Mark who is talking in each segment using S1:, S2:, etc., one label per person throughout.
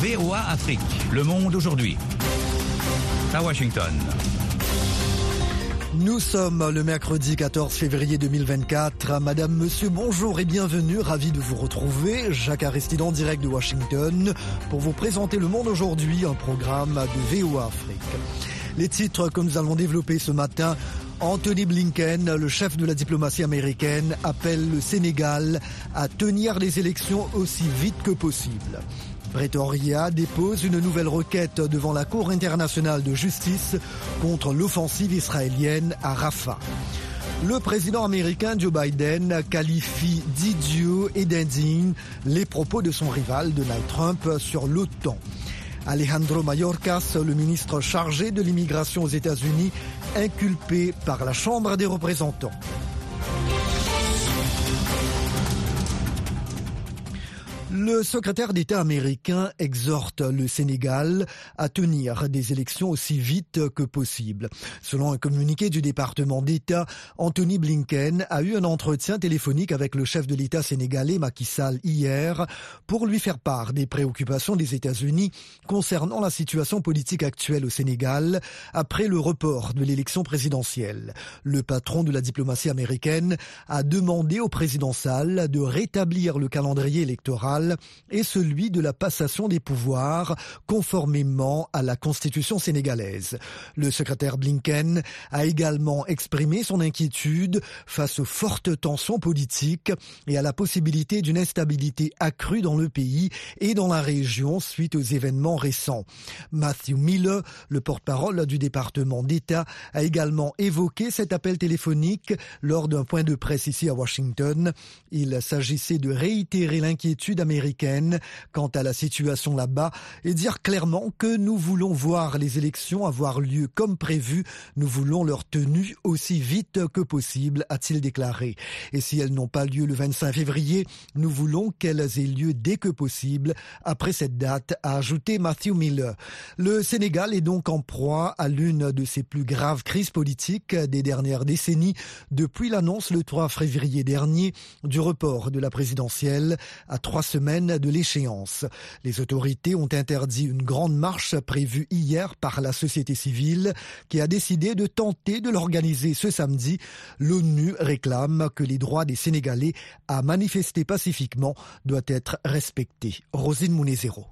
S1: VOA Afrique, le monde aujourd'hui. À Washington.
S2: Nous sommes le mercredi 14 février 2024. Madame, monsieur, bonjour et bienvenue. Ravi de vous retrouver. Jacques Aristide en direct de Washington pour vous présenter Le Monde aujourd'hui, un programme de VOA Afrique. Les titres que nous allons développer ce matin. Anthony Blinken, le chef de la diplomatie américaine, appelle le Sénégal à tenir les élections aussi vite que possible. Pretoria dépose une nouvelle requête devant la Cour internationale de justice contre l'offensive israélienne à Rafah. Le président américain Joe Biden qualifie d'idiot et d'indigne les propos de son rival Donald Trump sur l'OTAN. Alejandro Mayorkas, le ministre chargé de l'immigration aux États-Unis, inculpé par la Chambre des représentants. Le secrétaire d'État américain exhorte le Sénégal à tenir des élections aussi vite que possible. Selon un communiqué du département d'État, Anthony Blinken a eu un entretien téléphonique avec le chef de l'État sénégalais Macky Sall hier pour lui faire part des préoccupations des États-Unis concernant la situation politique actuelle au Sénégal après le report de l'élection présidentielle. Le patron de la diplomatie américaine a demandé au président Sall de rétablir le calendrier électoral et celui de la passation des pouvoirs conformément à la constitution sénégalaise. Le secrétaire Blinken a également exprimé son inquiétude face aux fortes tensions politiques et à la possibilité d'une instabilité accrue dans le pays et dans la région suite aux événements récents. Matthew Miller, le porte-parole du département d'État, a également évoqué cet appel téléphonique lors d'un point de presse ici à Washington. Il s'agissait de réitérer l'inquiétude américaine quant à la situation là-bas et dire clairement que nous voulons voir les élections avoir lieu comme prévu. Nous voulons leur tenue aussi vite que possible, a-t-il déclaré. Et si elles n'ont pas lieu le 25 février, nous voulons qu'elles aient lieu dès que possible après cette date, a ajouté Matthew Miller. Le Sénégal est donc en proie à l'une de ses plus graves crises politiques des dernières décennies depuis l'annonce le 3 février dernier du report de la présidentielle à trois semaines semaine de l'échéance. Les autorités ont interdit une grande marche prévue hier par la société civile qui a décidé de tenter de l'organiser ce samedi. L'ONU réclame que les droits des Sénégalais à manifester pacifiquement doivent être respectés. Rosine Mounezero.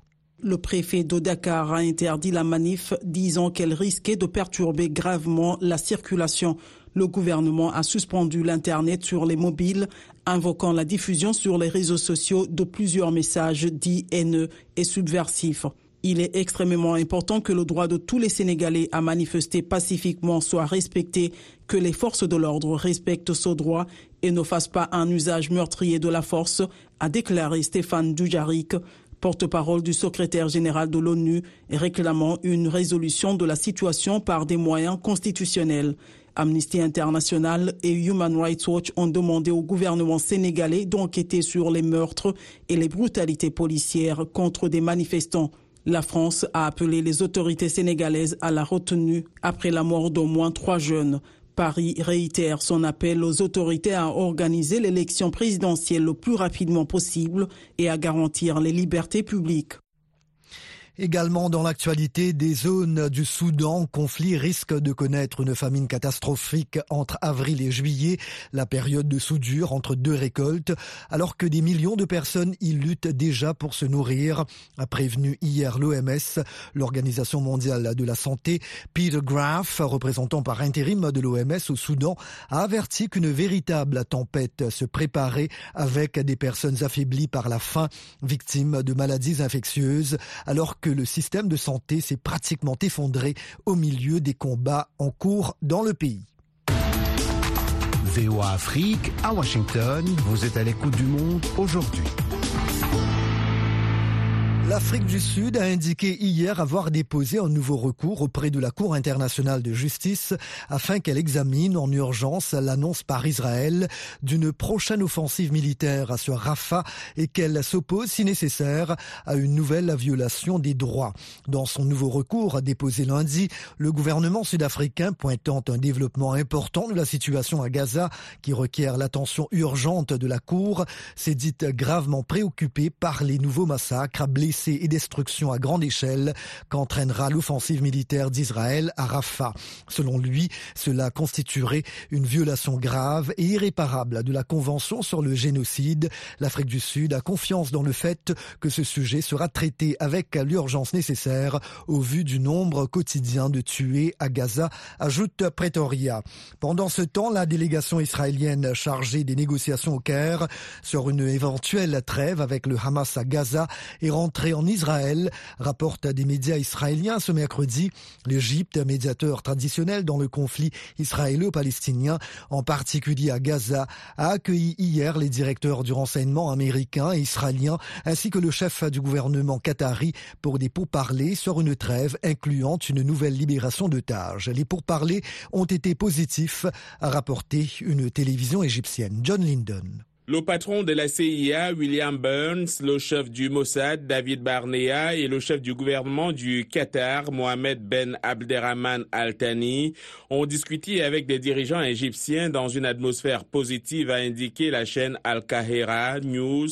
S3: Le préfet de Dakar a interdit la manif, disant qu'elle risquait de perturber gravement la circulation le gouvernement a suspendu l'Internet sur les mobiles, invoquant la diffusion sur les réseaux sociaux de plusieurs messages dits haineux et subversifs. Il est extrêmement important que le droit de tous les Sénégalais à manifester pacifiquement soit respecté, que les forces de l'ordre respectent ce droit et ne fassent pas un usage meurtrier de la force, a déclaré Stéphane Dujarric, porte-parole du secrétaire général de l'ONU, réclamant une résolution de la situation par des moyens constitutionnels. Amnesty International et Human Rights Watch ont demandé au gouvernement sénégalais d'enquêter sur les meurtres et les brutalités policières contre des manifestants. La France a appelé les autorités sénégalaises à la retenue après la mort d'au moins trois jeunes. Paris réitère son appel aux autorités à organiser l'élection présidentielle le plus rapidement possible et à garantir les libertés publiques.
S2: Également dans l'actualité, des zones du Soudan, conflit risque de connaître une famine catastrophique entre avril et juillet, la période de soudure entre deux récoltes, alors que des millions de personnes y luttent déjà pour se nourrir, a prévenu hier l'OMS, l'Organisation mondiale de la santé. Peter Graff, représentant par intérim de l'OMS au Soudan, a averti qu'une véritable tempête se préparait avec des personnes affaiblies par la faim, victimes de maladies infectieuses, alors le système de santé s'est pratiquement effondré au milieu des combats en cours dans le pays.
S4: VOA Afrique, à Washington, vous êtes à l'écoute du monde aujourd'hui.
S2: L'Afrique du Sud a indiqué hier avoir déposé un nouveau recours auprès de la Cour internationale de justice afin qu'elle examine en urgence l'annonce par Israël d'une prochaine offensive militaire sur Rafah et qu'elle s'oppose si nécessaire à une nouvelle violation des droits. Dans son nouveau recours déposé lundi, le gouvernement sud-africain pointant un développement important de la situation à Gaza qui requiert l'attention urgente de la Cour s'est dit gravement préoccupé par les nouveaux massacres blessés et destruction à grande échelle qu'entraînera l'offensive militaire d'Israël à Rafah. Selon lui, cela constituerait une violation grave et irréparable de la Convention sur le génocide. L'Afrique du Sud a confiance dans le fait que ce sujet sera traité avec l'urgence nécessaire au vu du nombre quotidien de tués à Gaza, ajoute Pretoria. Pendant ce temps, la délégation israélienne chargée des négociations au Caire sur une éventuelle trêve avec le Hamas à Gaza est rentrée en Israël, rapporte des médias israéliens ce mercredi. L'Égypte, médiateur traditionnel dans le conflit israélo-palestinien, en particulier à Gaza, a accueilli hier les directeurs du renseignement américain et israélien ainsi que le chef du gouvernement qatari pour des pourparlers sur une trêve incluant une nouvelle libération d'otages. Les pourparlers ont été positifs, a rapporté une télévision égyptienne. John Lyndon.
S4: Le patron de la CIA, William Burns, le chef du Mossad, David Barnea, et le chef du gouvernement du Qatar, Mohamed Ben Abderrahman Al Thani, ont discuté avec des dirigeants égyptiens dans une atmosphère positive, a indiqué la chaîne Al Kahira News,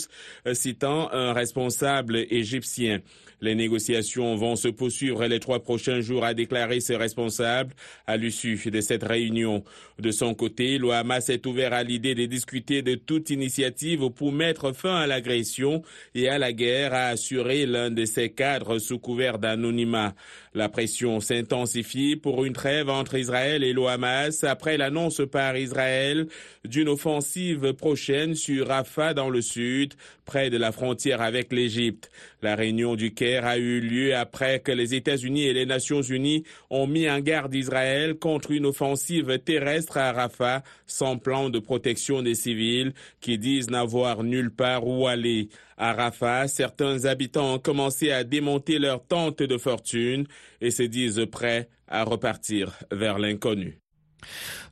S4: citant un responsable égyptien. Les négociations vont se poursuivre les trois prochains jours, a déclaré ses responsables à l'issue de cette réunion. De son côté, le Hamas est ouvert à l'idée de discuter de toute initiative pour mettre fin à l'agression et à la guerre, a assuré l'un de ses cadres sous couvert d'anonymat. La pression s'intensifie pour une trêve entre Israël et le Hamas après l'annonce par Israël d'une offensive prochaine sur Rafah dans le sud, près de la frontière avec l'Égypte. La réunion du Caire a eu lieu après que les États-Unis et les Nations Unies ont mis en garde Israël contre une offensive terrestre à Rafah sans plan de protection des civils qui disent n'avoir nulle part où aller. À Rafah, certains habitants ont commencé à démonter leurs tentes de fortune et se disent prêts à repartir vers l'inconnu.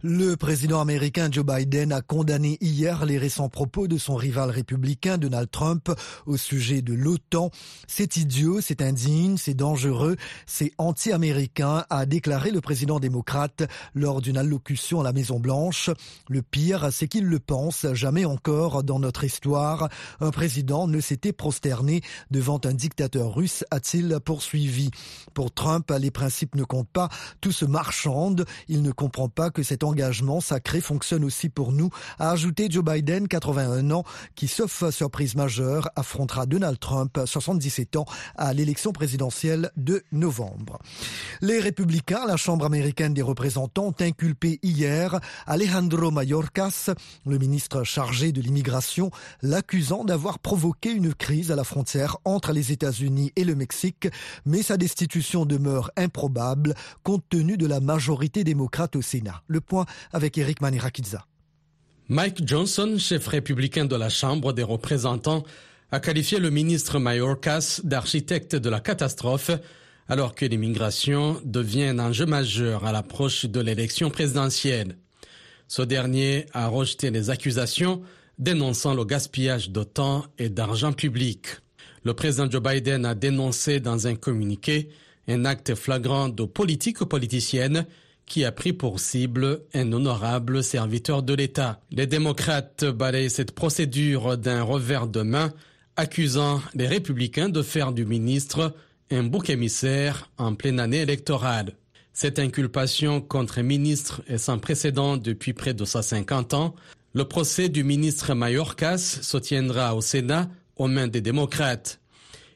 S2: Le président américain Joe Biden a condamné hier les récents propos de son rival républicain Donald Trump au sujet de l'OTAN. C'est idiot, c'est indigne, c'est dangereux, c'est anti-américain, a déclaré le président démocrate lors d'une allocution à la Maison Blanche. Le pire, c'est qu'il le pense, jamais encore dans notre histoire, un président ne s'était prosterné devant un dictateur russe, a-t-il poursuivi. Pour Trump, les principes ne comptent pas, tout se marchande, il ne comprend pas que cet engagement sacré fonctionne aussi pour nous, a ajouté Joe Biden, 81 ans, qui, sauf surprise majeure, affrontera Donald Trump, 77 ans, à l'élection présidentielle de novembre. Les républicains, la Chambre américaine des représentants, ont inculpé hier Alejandro Mayorkas, le ministre chargé de l'immigration, l'accusant d'avoir provoqué une crise à la frontière entre les États-Unis et le Mexique, mais sa destitution demeure improbable compte tenu de la majorité démocrate au Sénat. Le point avec Eric Manirakidza.
S5: Mike Johnson, chef républicain de la Chambre des représentants, a qualifié le ministre Mayorkas d'architecte de la catastrophe alors que l'immigration devient un enjeu majeur à l'approche de l'élection présidentielle. Ce dernier a rejeté les accusations dénonçant le gaspillage de temps et d'argent public. Le président Joe Biden a dénoncé dans un communiqué un acte flagrant de politique politicienne qui a pris pour cible un honorable serviteur de l'État. Les démocrates balayent cette procédure d'un revers de main, accusant les républicains de faire du ministre un bouc émissaire en pleine année électorale. Cette inculpation contre un ministre est sans précédent depuis près de 150 ans. Le procès du ministre Mayorkas se tiendra au Sénat aux mains des démocrates.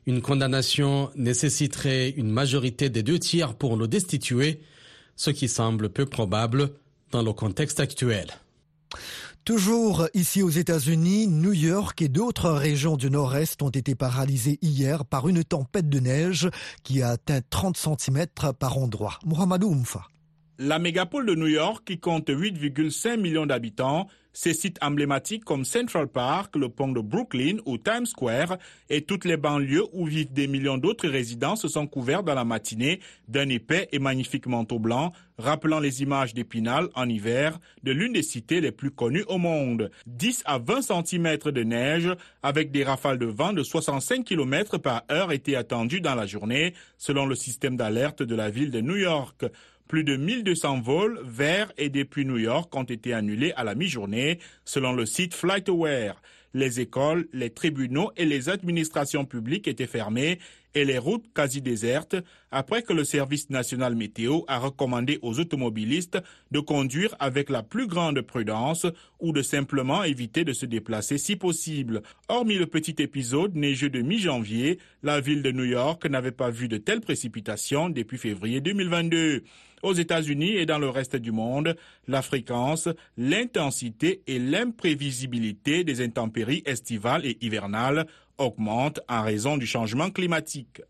S5: Une condamnation nécessiterait une majorité des deux tiers pour le destituer, ce qui semble peu probable dans le contexte actuel.
S2: Toujours ici aux États-Unis, New York et d'autres régions du nord-est ont été paralysées hier par une tempête de neige qui a atteint 30 cm par endroit. Mohamed Oumfa.
S6: La mégapole de New York, qui compte 8,5 millions d'habitants, ses sites emblématiques comme Central Park, le pont de Brooklyn ou Times Square et toutes les banlieues où vivent des millions d'autres résidents se sont couverts dans la matinée d'un épais et magnifique manteau blanc, rappelant les images d'Épinal en hiver de l'une des cités les plus connues au monde. 10 à 20 cm de neige avec des rafales de vent de 65 km par heure étaient attendues dans la journée selon le système d'alerte de la ville de New York. Plus de 1200 vols vers et depuis New York ont été annulés à la mi-journée, selon le site FlightAware. Les écoles, les tribunaux et les administrations publiques étaient fermées et les routes quasi désertes après que le service national météo a recommandé aux automobilistes de conduire avec la plus grande prudence ou de simplement éviter de se déplacer si possible. Hormis le petit épisode neigeux de mi-janvier, la ville de New York n'avait pas vu de telles précipitations depuis février 2022. Aux États-Unis et dans le reste du monde, la fréquence, l'intensité et l'imprévisibilité des intempéries estivales et hivernales augmentent en raison du changement climatique.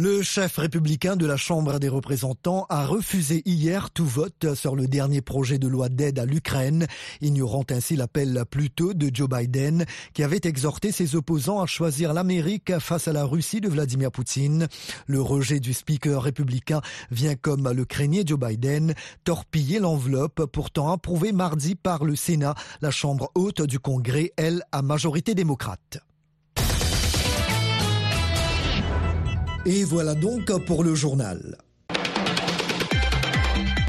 S2: Le chef républicain de la Chambre des représentants a refusé hier tout vote sur le dernier projet de loi d'aide à l'Ukraine, ignorant ainsi l'appel plus tôt de Joe Biden, qui avait exhorté ses opposants à choisir l'Amérique face à la Russie de Vladimir Poutine. Le rejet du speaker républicain vient comme le craignait Joe Biden, torpiller l'enveloppe pourtant approuvée mardi par le Sénat, la Chambre haute du Congrès, elle, à majorité démocrate. Et voilà donc pour le journal.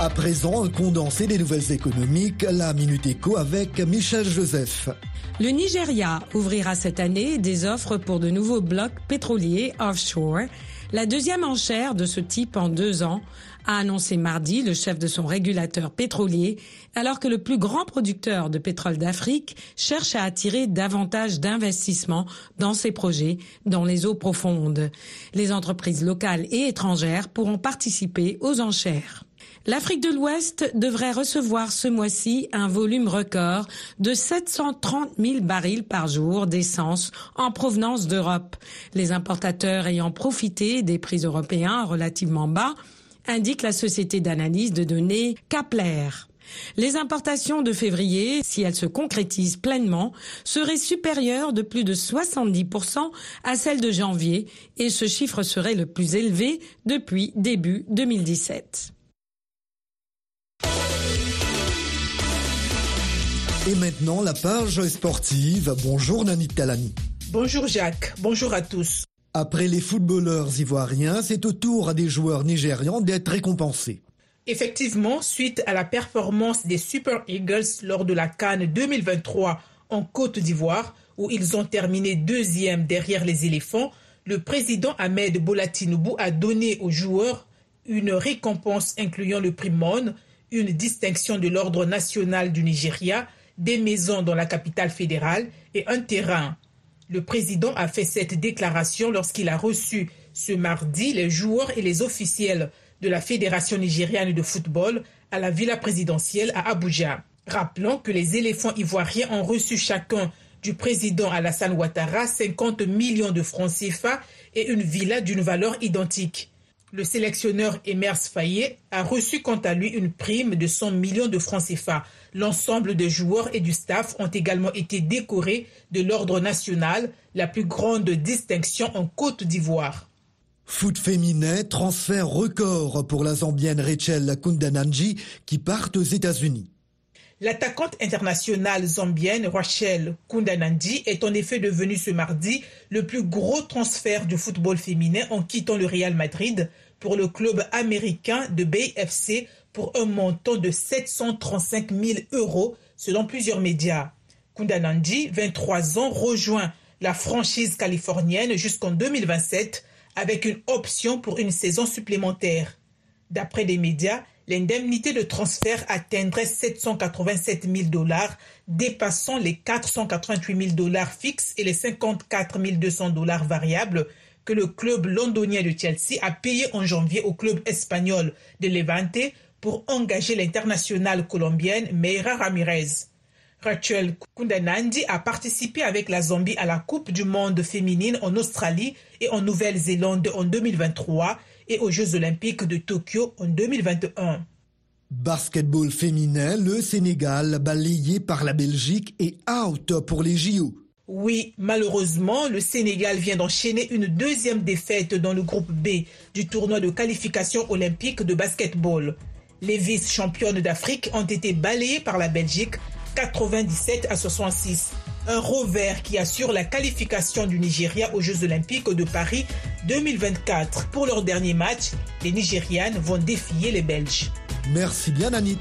S2: À présent, un condensé des nouvelles économiques, la Minute Éco avec Michel Joseph.
S7: Le Nigeria ouvrira cette année des offres pour de nouveaux blocs pétroliers offshore, la deuxième enchère de ce type en deux ans, a annoncé mardi le chef de son régulateur pétrolier, alors que le plus grand producteur de pétrole d'Afrique cherche à attirer davantage d'investissements dans ses projets dans les eaux profondes. Les entreprises locales et étrangères pourront participer aux enchères. L'Afrique de l'Ouest devrait recevoir ce mois-ci un volume record de 730 000 barils par jour d'essence en provenance d'Europe. Les importateurs ayant profité des prix européens relativement bas indique la société d'analyse de données Kapler. Les importations de février, si elles se concrétisent pleinement, seraient supérieures de plus de 70% à celles de janvier et ce chiffre serait le plus élevé depuis début 2017.
S2: Et maintenant, la page sportive. Bonjour Nani Talani.
S8: Bonjour Jacques, bonjour à tous.
S2: Après les footballeurs ivoiriens, c'est au tour des joueurs nigérians d'être récompensés.
S8: Effectivement, suite à la performance des Super Eagles lors de la Cannes 2023 en Côte d'Ivoire, où ils ont terminé deuxième derrière les éléphants, le président Ahmed Bolatinubu a donné aux joueurs une récompense incluant le prix Mon, une distinction de l'ordre national du Nigeria, des maisons dans la capitale fédérale et un terrain. Le président a fait cette déclaration lorsqu'il a reçu ce mardi les joueurs et les officiels de la Fédération nigériane de football à la villa présidentielle à Abuja. Rappelons que les éléphants ivoiriens ont reçu chacun du président Alassane Ouattara 50 millions de francs CFA et une villa d'une valeur identique. Le sélectionneur Emers Fayet a reçu quant à lui une prime de 100 millions de francs CFA. L'ensemble des joueurs et du staff ont également été décorés de l'Ordre national, la plus grande distinction en Côte d'Ivoire.
S2: Foot féminin, transfert record pour la Zambienne Rachel Kundananji qui part aux États-Unis.
S8: L'attaquante internationale zambienne Rachel Kundananji est en effet devenue ce mardi le plus gros transfert du football féminin en quittant le Real Madrid pour le club américain de BFC pour un montant de 735 000 euros selon plusieurs médias. Kundananji, 23 ans, rejoint la franchise californienne jusqu'en 2027 avec une option pour une saison supplémentaire. D'après les médias, l'indemnité de transfert atteindrait 787 000 dollars, dépassant les 488 000 dollars fixes et les 54 200 dollars variables que le club londonien de Chelsea a payé en janvier au club espagnol de Levante pour engager l'internationale colombienne Meira Ramirez. Rachel Kundanandi a participé avec la Zambie à la Coupe du monde féminine en Australie et en Nouvelle-Zélande en 2023 et aux Jeux olympiques de Tokyo en 2021.
S2: Basketball féminin, le Sénégal balayé par la Belgique et out pour les JO.
S8: Oui, malheureusement, le Sénégal vient d'enchaîner une deuxième défaite dans le groupe B du tournoi de qualification olympique de basketball. Les vice-championnes d'Afrique ont été balayées par la Belgique 97 à 66. Un revers qui assure la qualification du Nigeria aux Jeux olympiques de Paris 2024. Pour leur dernier match, les Nigérianes vont défier les Belges.
S2: Merci bien Anit.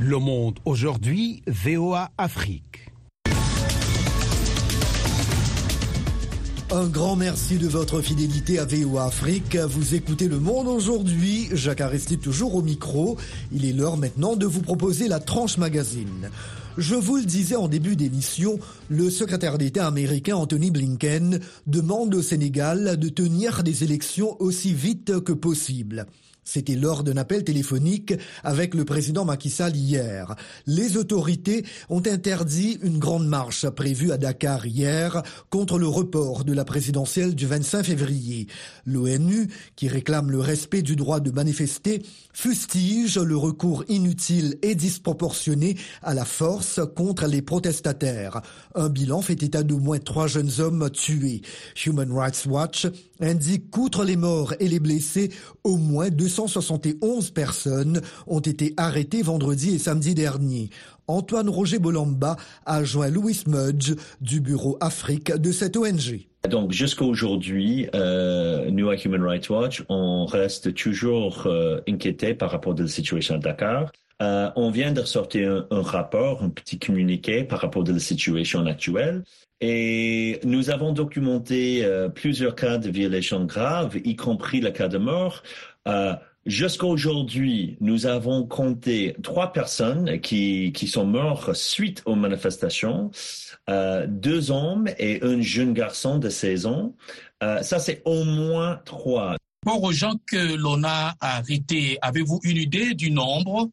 S9: Le monde aujourd'hui, VOA Afrique.
S2: Un grand merci de votre fidélité à VOA Afrique. Vous écoutez Le Monde aujourd'hui. Jacques Aristide toujours au micro. Il est l'heure maintenant de vous proposer la tranche magazine. Je vous le disais en début d'émission, le secrétaire d'État américain Anthony Blinken demande au Sénégal de tenir des élections aussi vite que possible. C'était lors d'un appel téléphonique avec le président Macky Sall hier. Les autorités ont interdit une grande marche prévue à Dakar hier contre le report de la présidentielle du 25 février. L'ONU, qui réclame le respect du droit de manifester, fustige le recours inutile et disproportionné à la force contre les protestataires. Un bilan fait état d'au moins trois jeunes hommes tués. Human Rights Watch indique qu'outre les morts et les blessés, au moins 271 personnes ont été arrêtées vendredi et samedi dernier. Antoine Roger Bolamba a joint Louis Mudge du bureau Afrique de cette ONG.
S10: Donc jusqu'à aujourd'hui, euh, nous à Human Rights Watch, on reste toujours euh, inquiété par rapport à la situation à Dakar. Euh, on vient de ressortir un, un, rapport, un petit communiqué par rapport à la situation actuelle. Et nous avons documenté euh, plusieurs cas de violations graves, y compris le cas de mort. Euh, Jusqu'à aujourd'hui, nous avons compté trois personnes qui, qui sont mortes suite aux manifestations, euh, deux hommes et un jeune garçon de 16 ans. Euh, ça, c'est au moins trois.
S11: Pour aux gens que l'on a arrêtés, avez-vous une idée du nombre?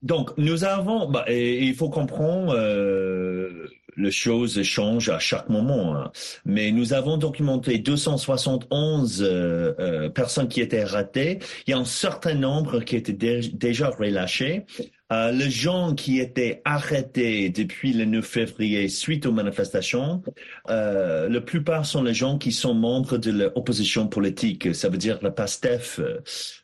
S10: Donc, nous avons, bah, et, il faut comprendre, euh, les choses changent à chaque moment. Hein. Mais nous avons documenté 271 euh, euh, personnes qui étaient ratées. Il y a un certain nombre qui étaient dé déjà relâchés. Euh, les gens qui étaient arrêtés depuis le 9 février suite aux manifestations, euh, la plupart sont les gens qui sont membres de l'opposition politique, ça veut dire la PASTEF.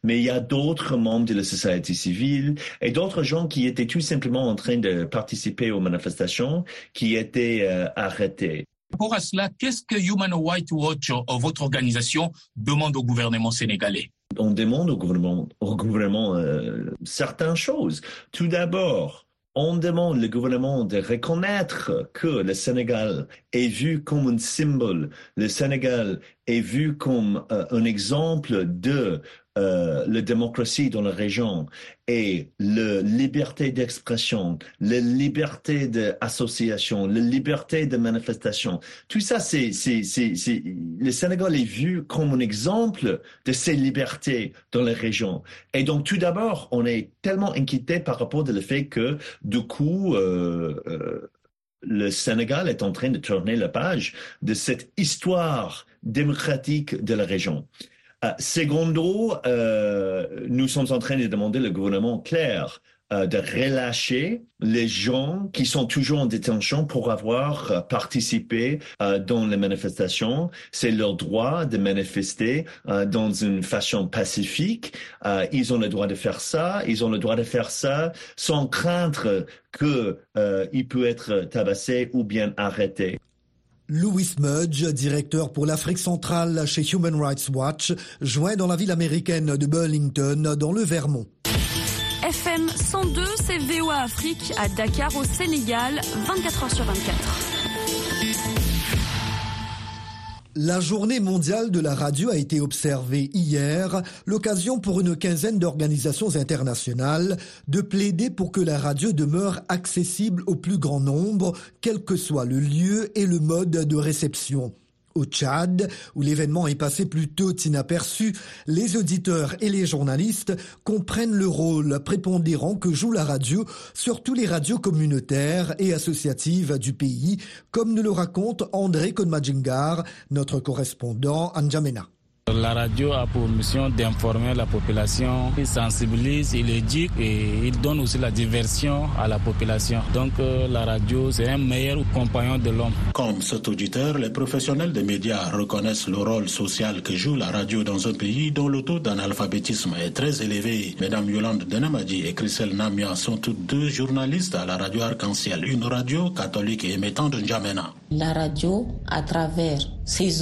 S10: Mais il y a d'autres membres de la société civile et d'autres gens qui étaient tout simplement en train de participer aux manifestations qui étaient euh, arrêtés.
S11: Pour cela, qu'est-ce que Human Rights Watch, votre organisation, demande au gouvernement sénégalais?
S10: On demande au gouvernement, euh, certaines choses. Tout d'abord, on demande le gouvernement de reconnaître que le Sénégal est vu comme un symbole, le Sénégal est vu comme euh, un exemple de euh, la démocratie dans la région et la liberté d'expression, la liberté d'association, la liberté de manifestation. Tout ça, c'est, le Sénégal est vu comme un exemple de ces libertés dans la région. Et donc, tout d'abord, on est tellement inquiété par rapport au fait que, du coup, euh, euh, le Sénégal est en train de tourner la page de cette histoire démocratique de la région. Uh, secondo, euh, nous sommes en train de demander au gouvernement clair euh, de relâcher les gens qui sont toujours en détention pour avoir euh, participé dans les manifestations. C'est leur droit de manifester dans une façon pacifique. ils ont le droit de faire ça. Ils ont le droit de faire ça sans craindre qu'il peut être tabassé ou bien arrêté.
S2: Louis Mudge, directeur pour l'Afrique centrale chez Human Rights Watch, joint dans la ville américaine de Burlington, dans le Vermont.
S12: FM 102, c'est Afrique à Dakar au Sénégal, 24 heures sur 24.
S2: La journée mondiale de la radio a été observée hier, l'occasion pour une quinzaine d'organisations internationales de plaider pour que la radio demeure accessible au plus grand nombre, quel que soit le lieu et le mode de réception. Au Tchad, où l'événement est passé plutôt inaperçu, les auditeurs et les journalistes comprennent le rôle prépondérant que joue la radio, surtout les radios communautaires et associatives du pays, comme nous le raconte André Konmadjingar, notre correspondant à.
S13: La radio a pour mission d'informer la population, il sensibilise, il éduque et il donne aussi la diversion à la population. Donc euh, la radio, c'est un meilleur compagnon de l'homme.
S14: Comme cet auditeur, les professionnels des médias reconnaissent le rôle social que joue la radio dans un pays dont le taux d'analphabétisme est très élevé. Mesdames Yolande Denamadi et Christelle Namia sont toutes deux journalistes à la radio Arc-en-Ciel, une radio catholique et émettant de N'Djamena.
S15: La radio, à travers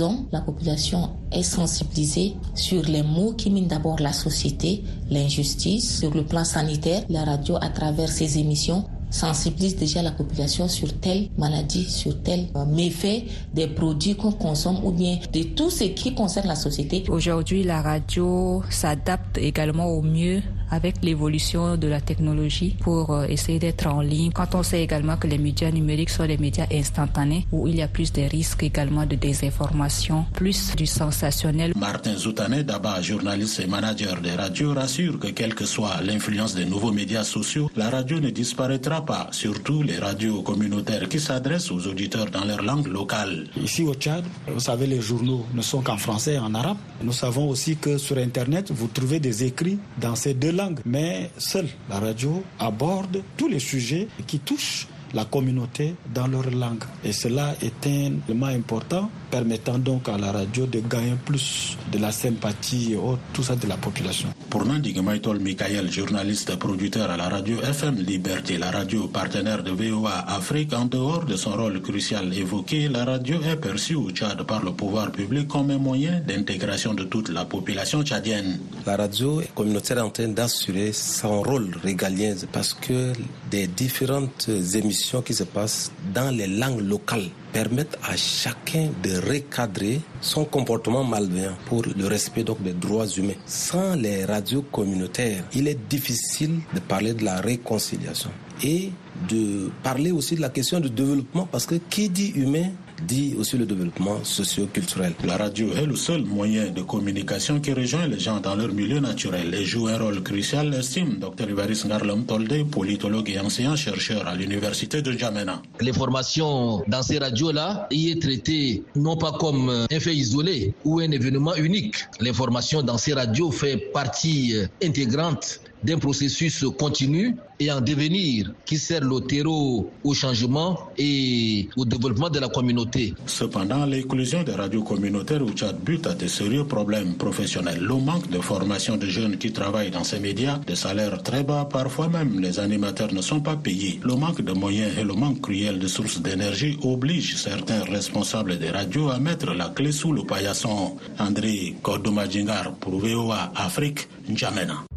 S15: ondes, la population est sensibilisée sur les mots qui minent d'abord la société, l'injustice. Sur le plan sanitaire, la radio, à travers ses émissions, sensibilise déjà la population sur telle maladie, sur tel méfait des produits qu'on consomme ou bien de tout ce qui concerne la société.
S16: Aujourd'hui, la radio s'adapte également au mieux avec l'évolution de la technologie pour essayer d'être en ligne. Quand on sait également que les médias numériques sont des médias instantanés où il y a plus de risques également de désinformation, plus du sensationnel.
S14: Martin Zoutané, d'abord journaliste et manager des radios, rassure que quelle que soit l'influence des nouveaux médias sociaux, la radio ne disparaîtra pas, surtout les radios communautaires qui s'adressent aux auditeurs dans leur langue locale.
S17: Ici au Tchad, vous savez, les journaux ne sont qu'en français et en arabe. Nous savons aussi que sur Internet, vous trouvez des écrits dans ces deux Mais seule la radio aborde tous les sujets qui touchent la communauté dans leur langue. Et cela est un élément important permettant donc à la radio de gagner plus de la sympathie et autres, tout ça de la population.
S14: Pour Nandi Maïtol Michael, journaliste et producteur à la radio FM Liberté, la radio partenaire de VOA Afrique, en dehors de son rôle crucial évoqué, la radio est perçue au Tchad par le pouvoir public comme un moyen d'intégration de toute la population tchadienne.
S18: La radio communautaire est en train d'assurer son rôle régalien parce que des différentes émissions qui se passent dans les langues locales permettent à chacun de recadrer son comportement malveillant pour le respect donc des droits humains. Sans les radios communautaires, il est difficile de parler de la réconciliation et de parler aussi de la question du développement parce que qui dit humain dit aussi le développement socio-culturel.
S14: La radio est le seul moyen de communication qui rejoint les gens dans leur milieu naturel et joue un rôle crucial, estime Dr. Ivaris Ngarlam Tolde, politologue et enseignant-chercheur à l'université de N'Djamena.
S19: L'information dans ces radios-là y est traitée non pas comme un fait isolé ou un événement unique. L'information dans ces radios fait partie intégrante d'un processus continu et en devenir qui sert le terreau au changement et au développement de la communauté.
S14: Cependant, l'inclusion des radios communautaires au Tchad bute à de sérieux problèmes professionnels. Le manque de formation de jeunes qui travaillent dans ces médias, des salaires très bas, parfois même les animateurs ne sont pas payés. Le manque de moyens et le manque cruel de sources d'énergie obligent certains responsables des radios à mettre la clé sous le paillasson. André Kodomadjingar pour VOA Afrique, N'Djamena.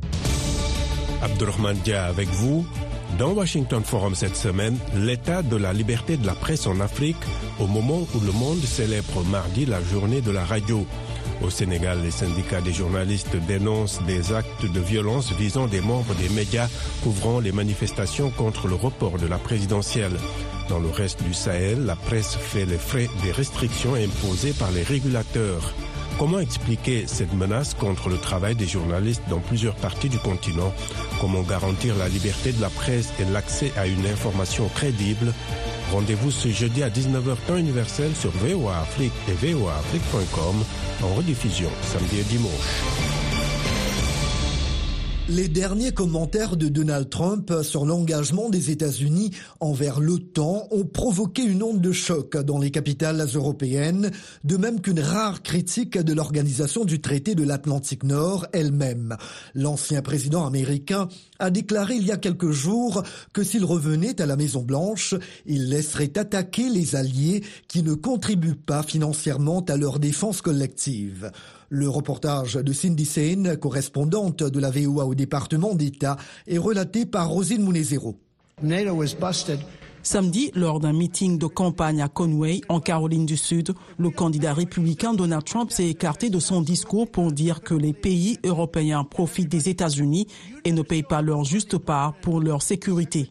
S20: Abdurrahman Dia avec vous. Dans Washington Forum cette semaine, l'état de la liberté de la presse en Afrique au moment où le monde célèbre mardi la journée de la radio. Au Sénégal, les syndicats des journalistes dénoncent des actes de violence visant des membres des médias couvrant les manifestations contre le report de la présidentielle. Dans le reste du Sahel, la presse fait les frais des restrictions imposées par les régulateurs. Comment expliquer cette menace contre le travail des journalistes dans plusieurs parties du continent? Comment garantir la liberté de la presse et l'accès à une information crédible? Rendez-vous ce jeudi à 19h temps universel sur VOA Afrique et voaafrique.com en rediffusion samedi et dimanche.
S2: Les derniers commentaires de Donald Trump sur l'engagement des États-Unis envers l'OTAN ont provoqué une onde de choc dans les capitales européennes, de même qu'une rare critique de l'organisation du traité de l'Atlantique Nord elle-même. L'ancien président américain a déclaré il y a quelques jours que s'il revenait à la Maison-Blanche, il laisserait attaquer les alliés qui ne contribuent pas financièrement à leur défense collective. Le reportage de Cindy Sane, correspondante de la VOA au département d'État, est relaté par Rosine Munezero.
S3: Samedi, lors d'un meeting de campagne à Conway, en Caroline du Sud, le candidat républicain Donald Trump s'est écarté de son discours pour dire que les pays européens profitent des États-Unis et ne payent pas leur juste part pour leur sécurité.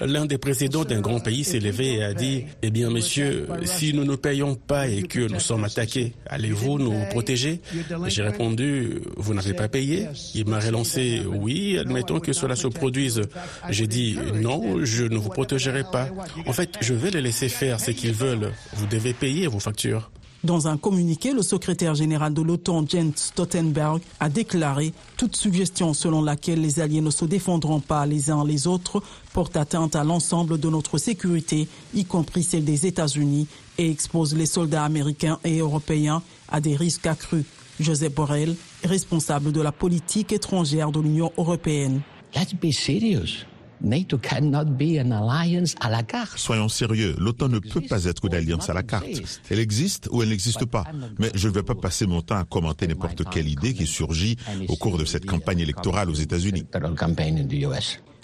S21: L'un des présidents d'un grand pays s'est levé et a dit Eh bien, monsieur, si nous ne payons pas et que nous sommes attaqués, allez-vous nous protéger? J'ai répondu Vous n'avez pas payé? Il m'a relancé Oui, admettons que cela se produise. J'ai dit Non, je ne vous protégerai pas. En fait, je vais les laisser faire ce qu'ils veulent. Vous devez payer vos factures.
S3: Dans un communiqué, le secrétaire général de l'OTAN, Jens Stoltenberg, a déclaré toute suggestion selon laquelle les alliés ne se défendront pas les uns les autres porte atteinte à l'ensemble de notre sécurité, y compris celle des États-Unis, et expose les soldats américains et européens à des risques accrus. Joseph Borrell, responsable de la politique étrangère de l'Union européenne.
S22: Let's be serious. NATO cannot be an alliance à la carte.
S23: Soyons sérieux, l'OTAN ne peut pas être une alliance à la carte. Elle existe ou elle n'existe pas. Mais je ne vais pas passer mon temps à commenter n'importe quelle idée qui surgit au cours de cette campagne électorale aux États-Unis.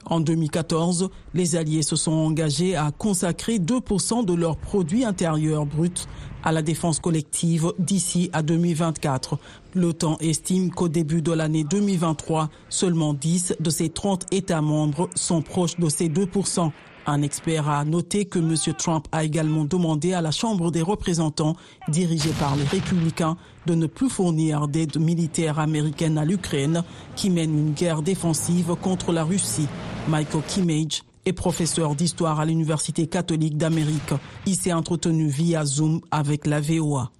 S3: En 2014, les Alliés se sont engagés à consacrer 2% de leur produit intérieur brut à la défense collective d'ici à 2024. L'OTAN estime qu'au début de l'année 2023, seulement 10 de ses 30 États membres sont proches de ces 2%. Un expert a noté que M. Trump a également demandé à la Chambre des représentants, dirigée par les républicains, de ne plus fournir d'aide militaire américaine à l'Ukraine, qui mène une guerre défensive contre la Russie. Michael Kimmage est professeur d'histoire à l'Université catholique d'Amérique. Il s'est entretenu via Zoom avec la VOA.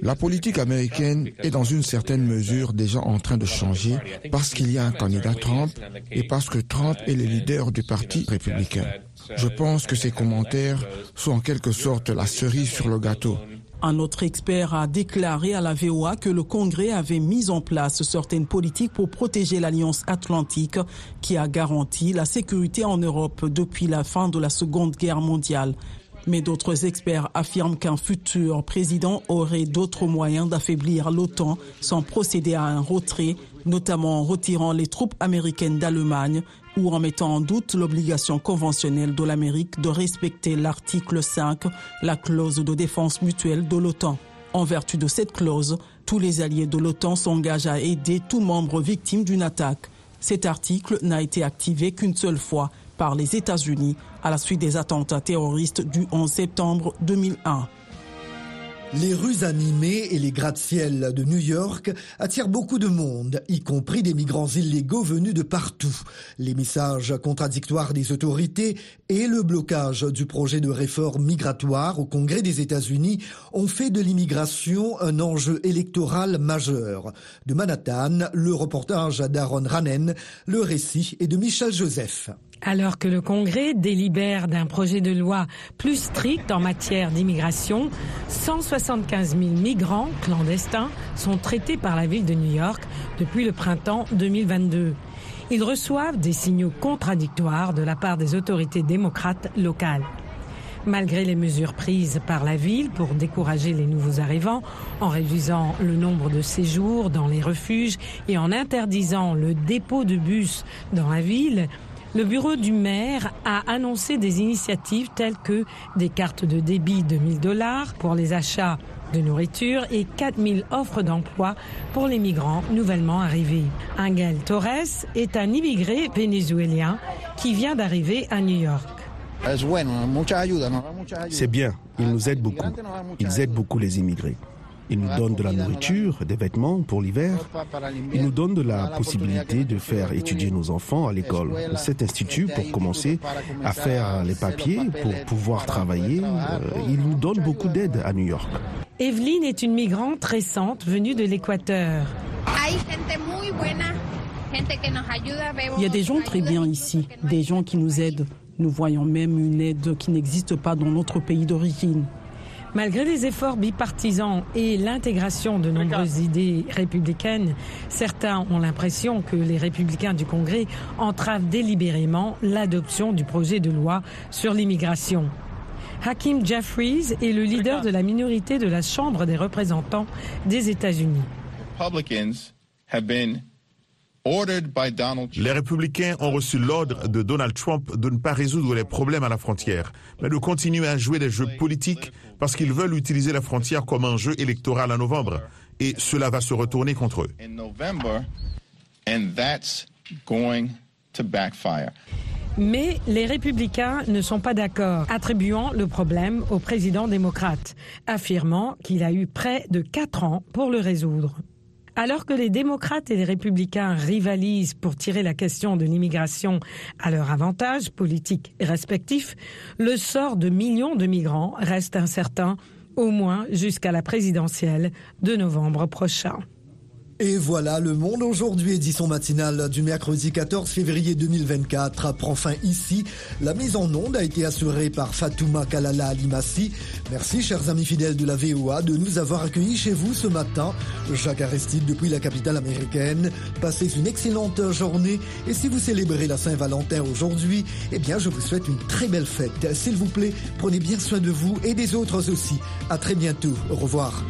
S24: La politique américaine est dans une certaine mesure déjà en train de changer parce qu'il y a un candidat Trump et parce que Trump est le leader du Parti républicain. Je pense que ces commentaires sont en quelque sorte la cerise sur le gâteau.
S3: Un autre expert a déclaré à la VOA que le Congrès avait mis en place certaines politiques pour protéger l'Alliance atlantique qui a garanti la sécurité en Europe depuis la fin de la Seconde Guerre mondiale. Mais d'autres experts affirment qu'un futur président aurait d'autres moyens d'affaiblir l'OTAN sans procéder à un retrait, notamment en retirant les troupes américaines d'Allemagne ou en mettant en doute l'obligation conventionnelle de l'Amérique de respecter l'article 5, la clause de défense mutuelle de l'OTAN. En vertu de cette clause, tous les alliés de l'OTAN s'engagent à aider tout membre victime d'une attaque. Cet article n'a été activé qu'une seule fois par les États-Unis à la suite des attentats terroristes du 11 septembre 2001.
S2: Les rues animées et les gratte-ciel de New York attirent beaucoup de monde, y compris des migrants illégaux venus de partout. Les messages contradictoires des autorités et le blocage du projet de réforme migratoire au Congrès des États-Unis ont fait de l'immigration un enjeu électoral majeur. De Manhattan, le reportage d'Aaron Ranen, le récit est de Michel Joseph.
S7: Alors que le Congrès délibère d'un projet de loi plus strict en matière d'immigration, 175 000 migrants clandestins sont traités par la ville de New York depuis le printemps 2022. Ils reçoivent des signaux contradictoires de la part des autorités démocrates locales. Malgré les mesures prises par la ville pour décourager les nouveaux arrivants, en réduisant le nombre de séjours dans les refuges et en interdisant le dépôt de bus dans la ville, le bureau du maire a annoncé des initiatives telles que des cartes de débit de 1000 dollars pour les achats de nourriture et 4000 offres d'emploi pour les migrants nouvellement arrivés. Angel Torres est un immigré vénézuélien qui vient d'arriver à New York.
S9: C'est bien, ils nous aident beaucoup. Ils aident beaucoup les immigrés. Ils nous donnent de la nourriture, des vêtements pour l'hiver. Ils nous donnent de la possibilité de faire étudier nos enfants à l'école. Cet institut, pour commencer à faire les papiers, pour pouvoir travailler, euh, il nous donne beaucoup d'aide à New York.
S7: Evelyne est une migrante récente venue de l'Équateur.
S3: Il y a des gens très bien ici, des gens qui nous aident. Nous voyons même une aide qui n'existe pas dans notre pays d'origine.
S7: Malgré les efforts bipartisans et l'intégration de nombreuses idées républicaines, certains ont l'impression que les républicains du Congrès entravent délibérément l'adoption du projet de loi sur l'immigration. Hakim Jeffries est le leader de la minorité de la Chambre des représentants des États-Unis.
S23: Les républicains ont reçu l'ordre de Donald Trump de ne pas résoudre les problèmes à la frontière, mais de continuer à jouer des jeux politiques parce qu'ils veulent utiliser la frontière comme un jeu électoral en novembre. Et cela va se retourner contre eux.
S25: And that's going to backfire.
S7: Mais les républicains ne sont pas d'accord, attribuant le problème au président démocrate, affirmant qu'il a eu près de quatre ans pour le résoudre. Alors que les démocrates et les républicains rivalisent pour tirer la question de l'immigration à leur avantage politique respectif, le sort de millions de migrants reste incertain, au moins jusqu'à la présidentielle de novembre prochain.
S2: Et voilà, le monde aujourd'hui, édition matinale du mercredi 14 février 2024, prend fin ici. La mise en onde a été assurée par Fatouma Kalala Alimassi. Merci, chers amis fidèles de la VOA, de nous avoir accueillis chez vous ce matin. Jacques Aristide depuis la capitale américaine. Passez une excellente journée. Et si vous célébrez la Saint-Valentin aujourd'hui, eh bien, je vous souhaite une très belle fête. S'il vous plaît, prenez bien soin de vous et des autres aussi. À très bientôt. Au revoir.